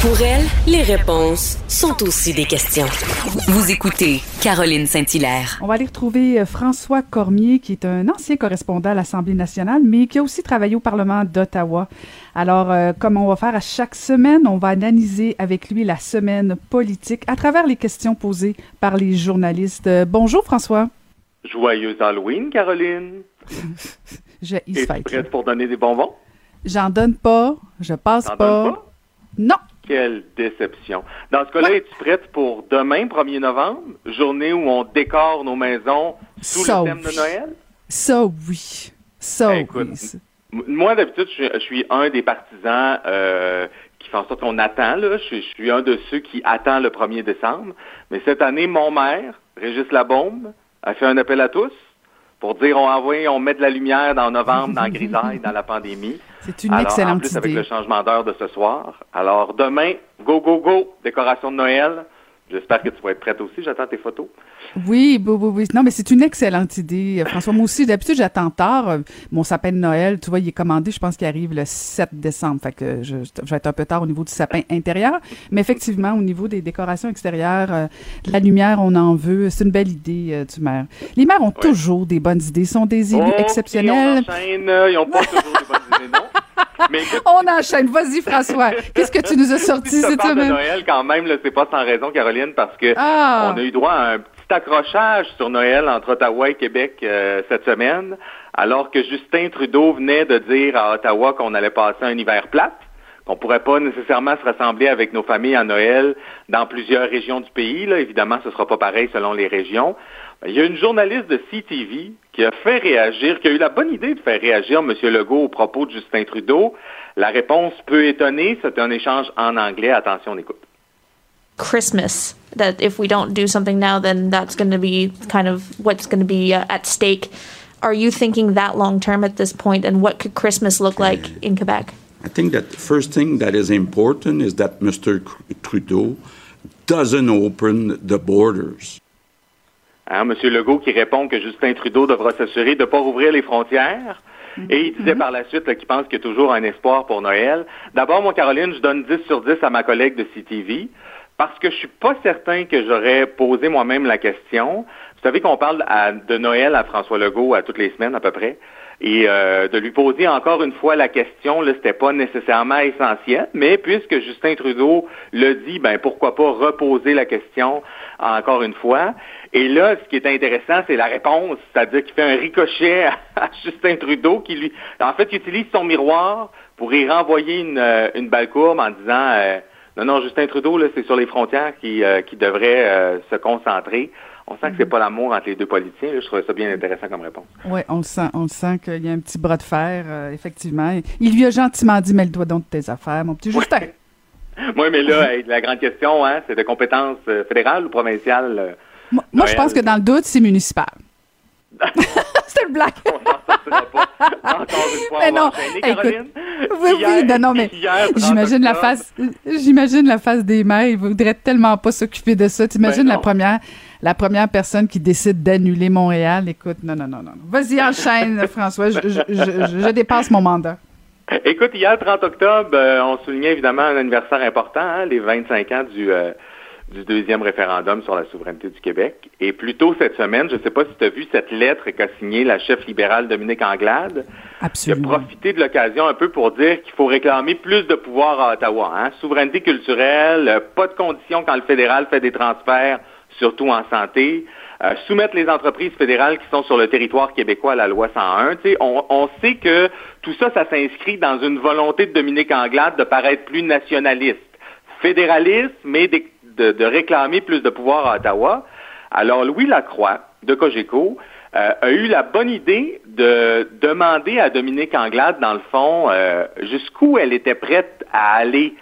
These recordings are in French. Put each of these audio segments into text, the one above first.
Pour elle, les réponses sont aussi des questions. Vous écoutez Caroline Saint-Hilaire. On va aller retrouver euh, François Cormier, qui est un ancien correspondant à l'Assemblée nationale, mais qui a aussi travaillé au Parlement d'Ottawa. Alors, euh, comme on va faire à chaque semaine, on va analyser avec lui la semaine politique à travers les questions posées par les journalistes. Euh, bonjour François. Joyeux Halloween, Caroline. je, Es-tu prête pour donner des bonbons? J'en donne pas, je passe pas? Non. Quelle déception. Dans ce cas-là, es-tu prête pour demain, 1er novembre, journée où on décore nos maisons sous Ça, le thème oui. de Noël? Ça, oui. Ça, écoute, oui. Moi, d'habitude, je suis, je suis un des partisans euh, qui fait en sorte qu'on attend. Là. Je, suis- je suis un de ceux qui attend le 1er décembre. Mais cette année, mon maire, Régis Labombe, a fait un appel à tous pour dire on envoie, on met de la lumière dans novembre, dans Grisaille, dans la pandémie. C'est une Alors, en excellente plus, avec le changement d'heure de ce soir. Alors, demain, go, go, go, décoration de Noël. J'espère que tu vas être prête aussi. J'attends tes photos. Oui, oui, oui, oui. Non, mais c'est une excellente idée, euh, François. Moi aussi, d'habitude, j'attends tard. Euh, Mon sapin de Noël, tu vois, il est commandé, je pense qu'il arrive le 7 décembre. Fait que je, je vais être un peu tard au niveau du sapin intérieur. Mais effectivement, au niveau des décorations extérieures, euh, de la lumière, on en veut. C'est une belle idée euh, du maire. Les maires ont toujours des bonnes idées. Ils sont des élus Ok, exceptionnels. Ils n'ont pas toujours des bonnes idées, non? Mais écoute, On enchaîne. Vas-y, François. Qu'est-ce que tu nous as sorti Si cette parle de semaine? Noël, quand même, c'est pas sans raison, Caroline, parce que Ah! on a eu droit à un petit accrochage sur Noël entre Ottawa et Québec euh, cette semaine, alors que Justin Trudeau venait de dire à Ottawa qu'on allait passer un hiver plate, qu'on pourrait pas nécessairement se rassembler avec nos familles à Noël dans plusieurs régions du pays. Là. Évidemment, ce sera pas pareil selon les régions. Il y a une journaliste de CTV qui a fait réagir, qui a eu la bonne idée de faire réagir M. Legault au propos de Justin Trudeau. La réponse peut étonner. C'est un échange en anglais. Attention, on écoute. Christmas. That if we don't do something now, then that's going to be kind of what's going to be uh, at stake. Are you thinking that long term at this point, and what could Christmas look like in Quebec? I think that the first thing that is important is that Mr. Trudeau doesn't open the borders. Hein, M. Legault qui répond que Justin Trudeau devra s'assurer de ne pas rouvrir les frontières. Et il disait par la suite qu'il pense qu'il y a toujours un espoir pour Noël. D'abord, mon Caroline, je donne 10 sur 10 à ma collègue de CTV parce que je suis pas certain que j'aurais posé moi-même la question. Vous savez qu'on parle à- de Noël à François Legault à toutes les semaines à peu près. Et euh, de lui poser encore une fois la question, là, c'était pas nécessairement essentiel, mais puisque Justin Trudeau le dit, ben pourquoi pas reposer la question encore une fois. Et là, ce qui est intéressant, c'est la réponse, c'est-à-dire qu'il fait un ricochet à, Justin Trudeau, qui lui, en fait, il utilise son miroir pour y renvoyer une, euh, une balle courbe en disant, euh, non, non, Justin Trudeau, là, c'est sur les frontières qui, euh, qui devrait euh, se concentrer. On sent que c'est pas l'amour entre les deux politiciens. Je trouvais ça bien intéressant comme réponse. Oui, on le sent, on le sent qu'il y a un petit bras de fer, euh, effectivement. Il lui a gentiment dit, mets-le doigt donc de tes affaires, mon petit Justin. Oui, mais là, la grande question, hein, c'est de compétence euh, fédérale ou provinciale? euh, Moi, moi, je pense que dans le doute, c'est municipal. c'est une blague. on pas. Encore une fois, Mais non, écoute. Oui, Hier- oui, non, non, mais hier, 30 j'imagine la face, j'imagine la face des maires. Ils voudraient tellement pas s'occuper de ça. T'imagines Ben la première, la première personne qui décide d'annuler Montréal. Écoute, non, non, non, non. Vas-y, enchaîne, François. Je, je, je, je dépasse mon mandat. Écoute, hier, 30 octobre, euh, on soulignait évidemment un anniversaire important, hein, les 25 ans du, euh, du deuxième référendum sur la souveraineté du Québec. Et plus tôt cette semaine, je ne sais pas si tu as vu cette lettre qu'a signée la chef libérale Dominique Anglade. qui a Absolument. profité de l'occasion un peu pour dire qu'il faut réclamer plus de pouvoir à Ottawa. Hein? Souveraineté culturelle, euh, pas de conditions quand le fédéral fait des transferts, surtout en santé. Euh, soumettre les entreprises fédérales qui sont sur le territoire québécois à la loi 101. Tu sais, on, on sait que tout ça, ça s'inscrit dans une volonté de Dominique Anglade de paraître plus nationaliste, fédéraliste, mais de, de- réclamer plus de pouvoir à Ottawa. Alors, Louis Lacroix, de Cogeco, euh, a eu la bonne idée de demander à Dominique Anglade, dans le fond, euh, jusqu'où elle était prête à aller,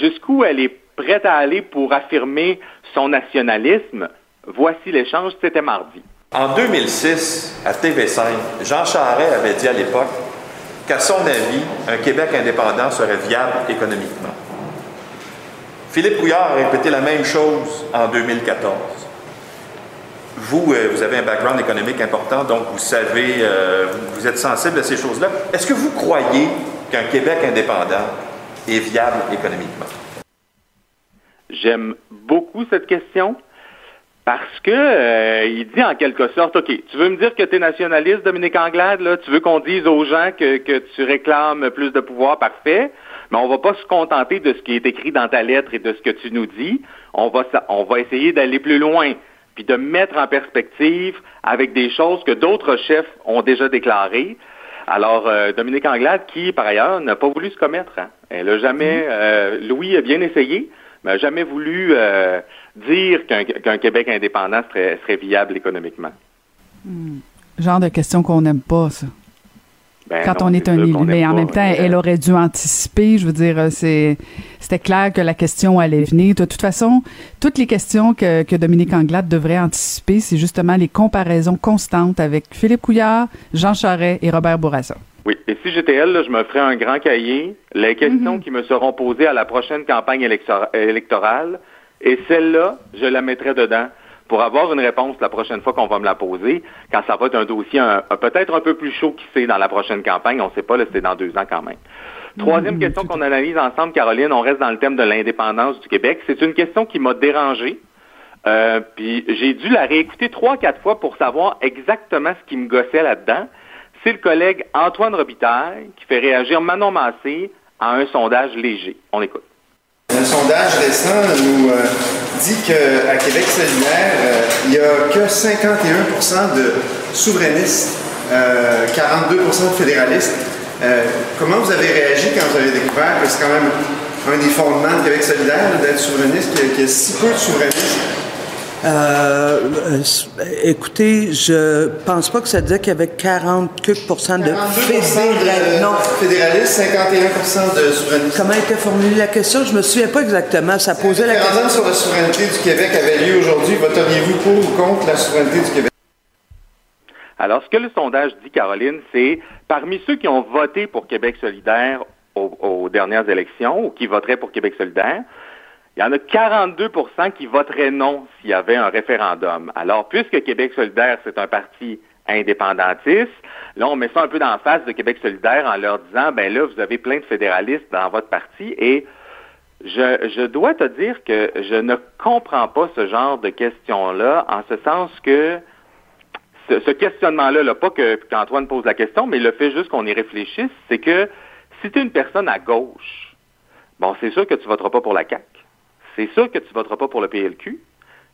jusqu'où elle est prête à aller pour affirmer son nationalisme. Voici l'échange, c'était mardi. En 2006, à TV5, Jean Charest avait dit à l'époque qu'à son avis, un Québec indépendant serait viable économiquement. Philippe Couillard a répété la même chose en 2014. Vous, euh, vous avez un background économique important, donc vous savez, euh, vous êtes sensible à ces choses-là. Est-ce que vous croyez qu'un Québec indépendant est viable économiquement? J'aime beaucoup cette question parce que euh, il dit en quelque sorte, OK, tu veux me dire que tu es nationaliste, Dominique Anglade, là, tu veux qu'on dise aux gens que, que tu réclames plus de pouvoir, parfait, mais on va pas se contenter de ce qui est écrit dans ta lettre et de ce que tu nous dis. On va, on va essayer d'aller plus loin, puis de mettre en perspective avec des choses que d'autres chefs ont déjà déclarées. Alors, euh, Dominique Anglade, qui, par ailleurs, n'a pas voulu se commettre. Hein. Elle a jamais... Mm-hmm. Euh, Louis a bien essayé, mais n'a jamais voulu euh, dire qu'un Québec indépendant serait, serait viable économiquement. Hmm. Genre de question qu'on n'aime pas, ça. Ben Quand on est un élu, mais en même temps, elle aurait dû anticiper. Je veux dire, euh, c'est c'était clair que la question allait venir. De toute façon, toutes les questions que, que Dominique Anglade devrait anticiper, c'est justement les comparaisons constantes avec Philippe Couillard, Jean Charest et Robert Bourassa. Oui, et si j'étais elle, je me ferais un grand cahier. Les questions mhm. qui me seront posées à la prochaine campagne électorale, et celle-là, je la mettrai dedans pour avoir une réponse la prochaine fois qu'on va me la poser, quand ça va être un dossier peut-être un peu plus chaud qui c'est dans la prochaine campagne. On ne sait pas, là, c'est dans deux ans quand même. Troisième mhm. question qu'on analyse ensemble, Caroline, on reste dans le thème de l'indépendance du Québec. C'est une question qui m'a dérangé. Euh, puis j'ai dû la réécouter trois, quatre fois pour savoir exactement ce qui me gossait là-dedans. C'est le collègue Antoine Robitaille qui fait réagir Manon Massé à un sondage léger. On écoute. Un sondage récent nous euh, dit qu'à Québec solidaire, euh, il n'y a que 51% de souverainistes, 42% euh, de fédéralistes. comment vous avez réagi quand vous avez découvert que c'est quand même un des fondements de Québec solidaire d'être souverainiste, qu'il y, a si peu de souverainistes? Euh, écoutez, je pense pas que ça disait qu'il y avait 40 de fédéralistes. Non. Fédéralistes, 51 de souverainistes. Comment était formulée la question? Je me souviens pas exactement. Ça posait la question. sur la souveraineté du Québec avait lieu aujourd'hui. Voteriez-vous pour ou contre la souveraineté du Québec? Alors, ce que le sondage dit, Caroline, c'est parmi ceux qui ont voté pour Québec solidaire aux dernières élections ou qui voteraient pour Québec solidaire, il y en a 42% qui voteraient non s'il y avait un référendum. Alors, puisque Québec solidaire, c'est un parti indépendantiste, là, on met ça un peu la face de Québec solidaire en leur disant, ben là, vous avez plein de fédéralistes dans votre parti et je, je dois te dire que je ne comprends pas ce genre de questions-là, en ce sens que ce, questionnement-là, là, pas que qu'Antoine pose la question, mais le fait juste qu'on y réfléchisse, c'est que si tu es une personne à gauche, bon, c'est sûr que tu voteras pas pour la CAQ c'est sûr que tu voteras pas pour le PLQ.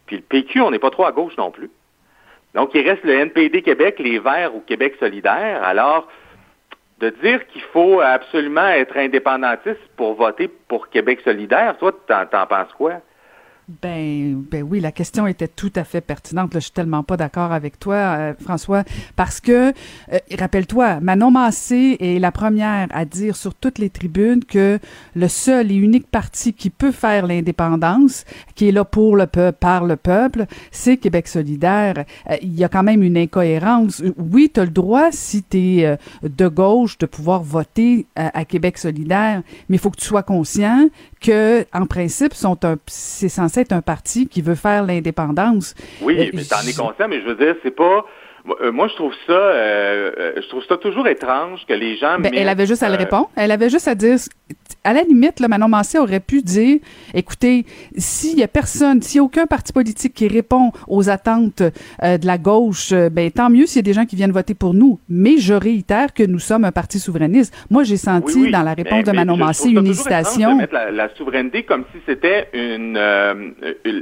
Puis le PQ, on n'est pas trop à gauche non plus. Donc, il reste le NPD Québec, les Verts ou Québec solidaire. Alors, de dire qu'il faut absolument être indépendantiste pour voter pour Québec solidaire, toi, t'en penses quoi? Ben, ben oui, la question était tout à fait pertinente. Je suis tellement pas d'accord avec toi, euh, François, parce que euh, rappelle-toi, Manon Massé est la première à dire sur toutes les tribunes que le seul et unique parti qui peut faire l'indépendance, qui est là pour le peuple, par le peuple, c'est Québec solidaire. Euh, il y a quand même une incohérence. Oui, tu as le droit, si tu es de gauche, de pouvoir voter à Québec solidaire, mais il faut que tu sois conscient que, en principe, sont un, c'est censé être un parti qui veut faire l'indépendance. Oui, euh, mais t'en es conscient, mais je veux dire, c'est pas. Euh, moi, je trouve ça, euh, je trouve ça toujours étrange que les gens. Ben, elle avait juste à le répondre. Elle avait juste à dire à la limite, le Manon Massé aurait pu dire, écoutez, s'il y a personne, s'il n'y a aucun parti politique qui répond aux attentes euh, de la gauche, euh, ben tant mieux s'il y a des gens qui viennent voter pour nous. Mais je réitère que nous sommes un parti souverainiste. Moi, j'ai senti dans la réponse de Manon Massé une hésitation. De mettre la, souveraineté comme si c'était une euh,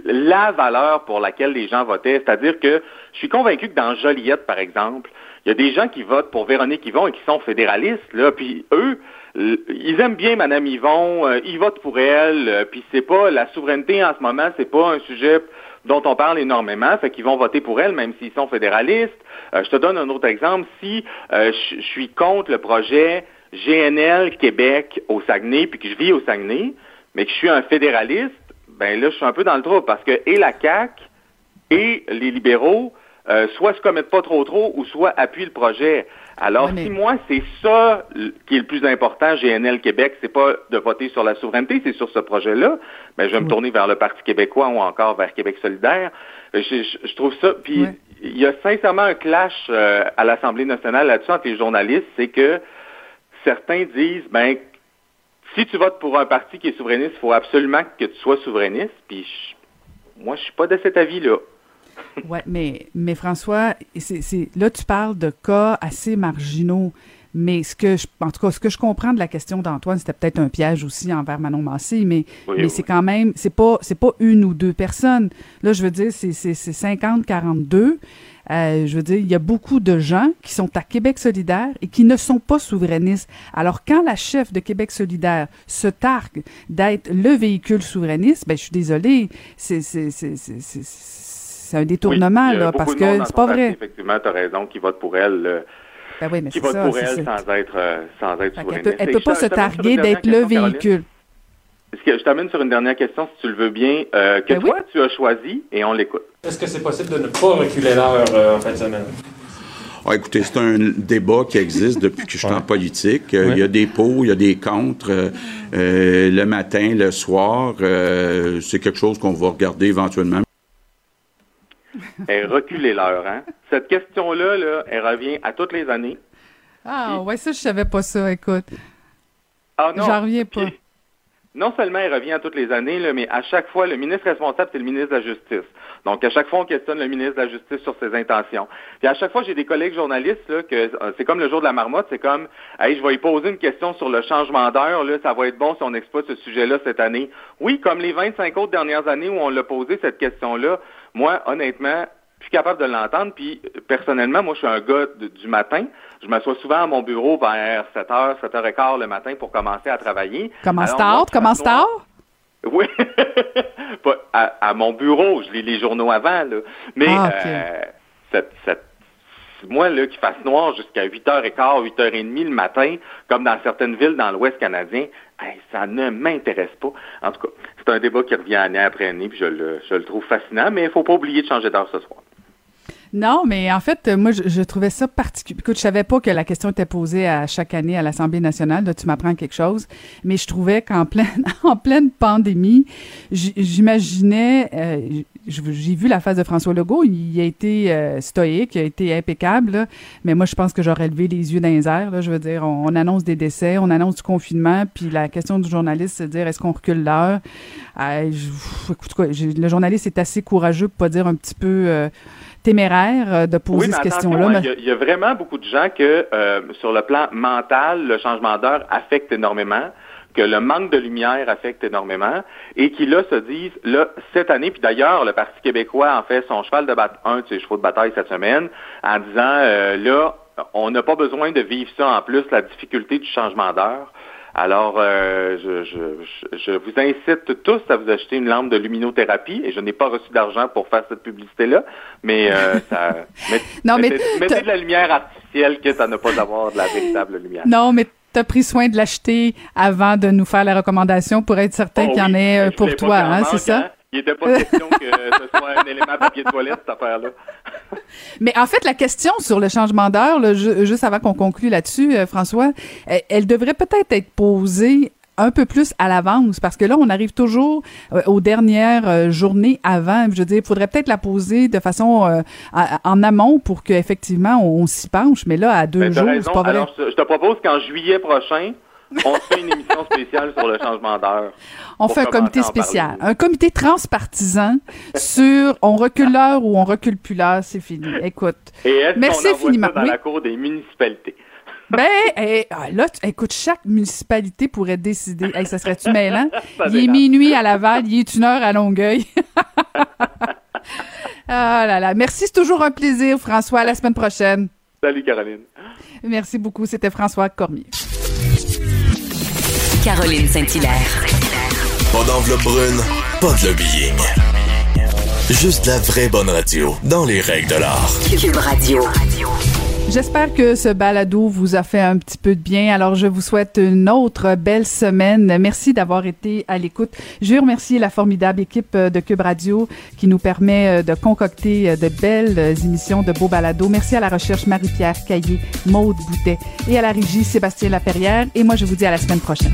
la valeur pour laquelle les gens votaient. C'est-à-dire que je suis convaincu que dans Joliette, par exemple, il y a des gens qui votent pour Véronique Yvon et qui sont fédéralistes, là, puis eux, ils aiment bien Madame Yvon, euh, ils votent pour elle, euh, puis c'est pas la souveraineté en ce moment, c'est pas un sujet dont on parle énormément, fait qu'ils vont voter pour elle même s'ils sont fédéralistes. Euh, je te donne un autre exemple. Si je suis contre le projet GNL Québec au Saguenay, puis que je vis au Saguenay, mais que je suis un fédéraliste, ben là, je suis un peu dans le trouble parce que et la CAQ et les libéraux euh, soit se commettent pas trop trop ou soit appuient le projet. Alors, si moi, c'est ça qui est le plus important, GNL Québec, c'est pas de voter sur la souveraineté, c'est sur ce projet-là, ben, je vais me tourner vers le Parti québécois ou encore vers Québec solidaire. Euh, je, trouve ça, puis il y a sincèrement un clash euh, à l'Assemblée nationale là-dessus entre les journalistes, c'est que certains disent, ben, si tu votes pour un parti qui est souverainiste, il faut absolument que tu sois souverainiste. Puis moi, je suis pas de cet avis-là. Oui, mais, mais François, c'est, là, tu parles de cas assez marginaux. Mais ce que je, en tout cas, ce que je comprends de la question d'Antoine, c'était peut-être un piège aussi envers Manon Massé, mais, mais c'est quand même, c'est pas, c'est pas une ou deux personnes. Là, je veux dire, c'est, c'est, 50-42. Euh, je veux dire, il y a beaucoup de gens qui sont à Québec solidaire et qui ne sont pas souverainistes. Alors, quand la chef de Québec solidaire se targue d'être le véhicule souverainiste, ben, je suis désolée, c'est, c'est, c'est, c'est, un détournement, là, parce que c'est pas vrai. Effectivement, tu as raison, qui vote pour elle. Ben oui, mais qui vote ça, pour elle sans être, euh, sans être souverainiste. Elle ne peut, pas se targuer d'être le véhicule. Est-ce que je t'amène sur une dernière question, si tu le veux bien, euh, que Ben toi, tu as choisi et on l'écoute. Est-ce que c'est possible de ne pas reculer l'heure euh, en fin de semaine? Ah, écoutez, c'est un débat qui existe depuis que je suis en politique. Euh, Il y a des pour, il y a des contre. Euh, euh, le matin, le soir, euh, c'est quelque chose qu'on va regarder éventuellement. Et reculer l'heure, hein? Cette question-là, là, elle revient à toutes les années. Ah, ouais, ça, je savais pas ça, écoute. Ah non. J'en reviens pas. Puis, non seulement elle revient à toutes les années, là, mais à chaque fois, le ministre responsable, c'est le ministre de la Justice. Donc, à chaque fois, on questionne le ministre de la Justice sur ses intentions. Puis à chaque fois, j'ai des collègues journalistes, là, que euh, c'est comme le jour de la marmotte, c'est comme, hey, je vais y poser une question sur le changement d'heure, là, ça va être bon si on exploite ce sujet-là cette année. Oui, comme les 25 autres dernières années où on l'a posé cette question-là, moi, honnêtement, je suis capable de l'entendre. Puis, personnellement, moi, je suis un gars de- du matin. Je m'assois souvent à mon bureau vers 7h, 7h15 le matin pour commencer à travailler. Commence Alors, tard, moi, tard? oui. Pas à, à mon bureau, je lis les journaux avant, là. Mais Ah, euh, cette, cette- moi, là, qu'il fasse noir jusqu'à 8h15, 8h30 le matin, comme dans certaines villes dans l'Ouest canadien, ça ne m'intéresse pas. En tout cas, c'est un débat qui revient année après année, puis je le, je le trouve fascinant, mais il faut pas oublier de changer d'heure ce soir. Non, mais en fait, moi, je, trouvais ça particulier. Écoute, je savais pas que la question était posée à chaque année à l'Assemblée nationale. Là, tu m'apprends quelque chose. Mais je trouvais qu'en pleine, en pleine pandémie, j'imaginais, euh, j'ai vu la face de François Legault. Il a été euh, stoïque, il a été impeccable. là. mais moi, je pense que j'aurais levé les yeux dans les airs. Là, je veux dire, on, on annonce des décès, on annonce du confinement, puis la question du journaliste, c'est de dire est-ce qu'on recule l'heure? Euh, écoute, quoi, le journaliste est assez courageux pour pas dire un petit peu. euh, téméraire euh, de poser oui, cette question-là. hein, mais- il y, a- il y a vraiment beaucoup de gens que, euh, sur le plan mental, le changement d'heure affecte énormément, que le manque de lumière affecte énormément, et qui, là, se disent, là, cette année, puis d'ailleurs, le Parti québécois en fait son cheval de bataille, un de ses chevaux de bataille cette semaine, en disant, euh, là, on n'a pas besoin de vivre ça en plus, la difficulté du changement d'heure. Alors, euh, je, je, je, vous incite tous à vous acheter une lampe de luminothérapie, et je n'ai pas reçu d'argent pour faire cette publicité-là, mais euh, ça, met- Non, mais mettez de la lumière artificielle, quitte à ne pas avoir de la véritable lumière. Non, mais tu as pris soin de l'acheter avant de nous faire la recommandation pour être certain Oh qu'il y en oui, ait euh, je pour toi, hein, c'est ça? hein. Il n'était pas question que ce soit un élément papier de toilette, cette affaire-là. Mais en fait, la question sur le changement d'heure, juste avant qu'on conclue là-dessus, euh, François, elle devrait peut-être être posée un peu plus à l'avance parce que là on arrive toujours euh, aux dernières euh, journées avant je veux dire il faudrait peut-être la poser de façon euh, à- en amont pour qu'effectivement on, on s'y penche mais là à deux Ben, jours c'est pas vrai Alors, je, te propose qu'en juillet prochain, on fait une émission spéciale sur le changement d'heure. On fait un comité spécial, un comité transpartisan sur on recule l'heure ou on recule plus l'heure, c'est fini. Écoute, Et est-ce Merci qu'on envoie infiniment. ça dans Oui. la cour des municipalités? Ben eh, ah, là, tu- écoute, chaque municipalité pourrait décider. Hey, ça serait-tu mêlant? Ça Il est minuit à Laval, il est une heure à Longueuil. ah là là, merci, c'est toujours un plaisir, François. À la semaine prochaine. Salut Caroline. Merci beaucoup. C'était François Cormier. Caroline Saint-Hilaire. Pas d'enveloppe brune, pas de lobbying. Juste la vraie bonne radio, dans les règles de l'art. Cube Radio. J'espère que ce balado vous a fait un petit peu de bien. Alors, je vous souhaite une autre belle semaine. Merci d'avoir été à l'écoute. Je veux remercier la formidable équipe euh, de Cube Radio qui nous permet euh, de concocter euh, de belles émissions de beaux balados. Merci à la recherche Marie-Pierre Caillé, Maude Boutet et à la régie Sébastien Laperrière. Et moi, je vous dis à la semaine prochaine.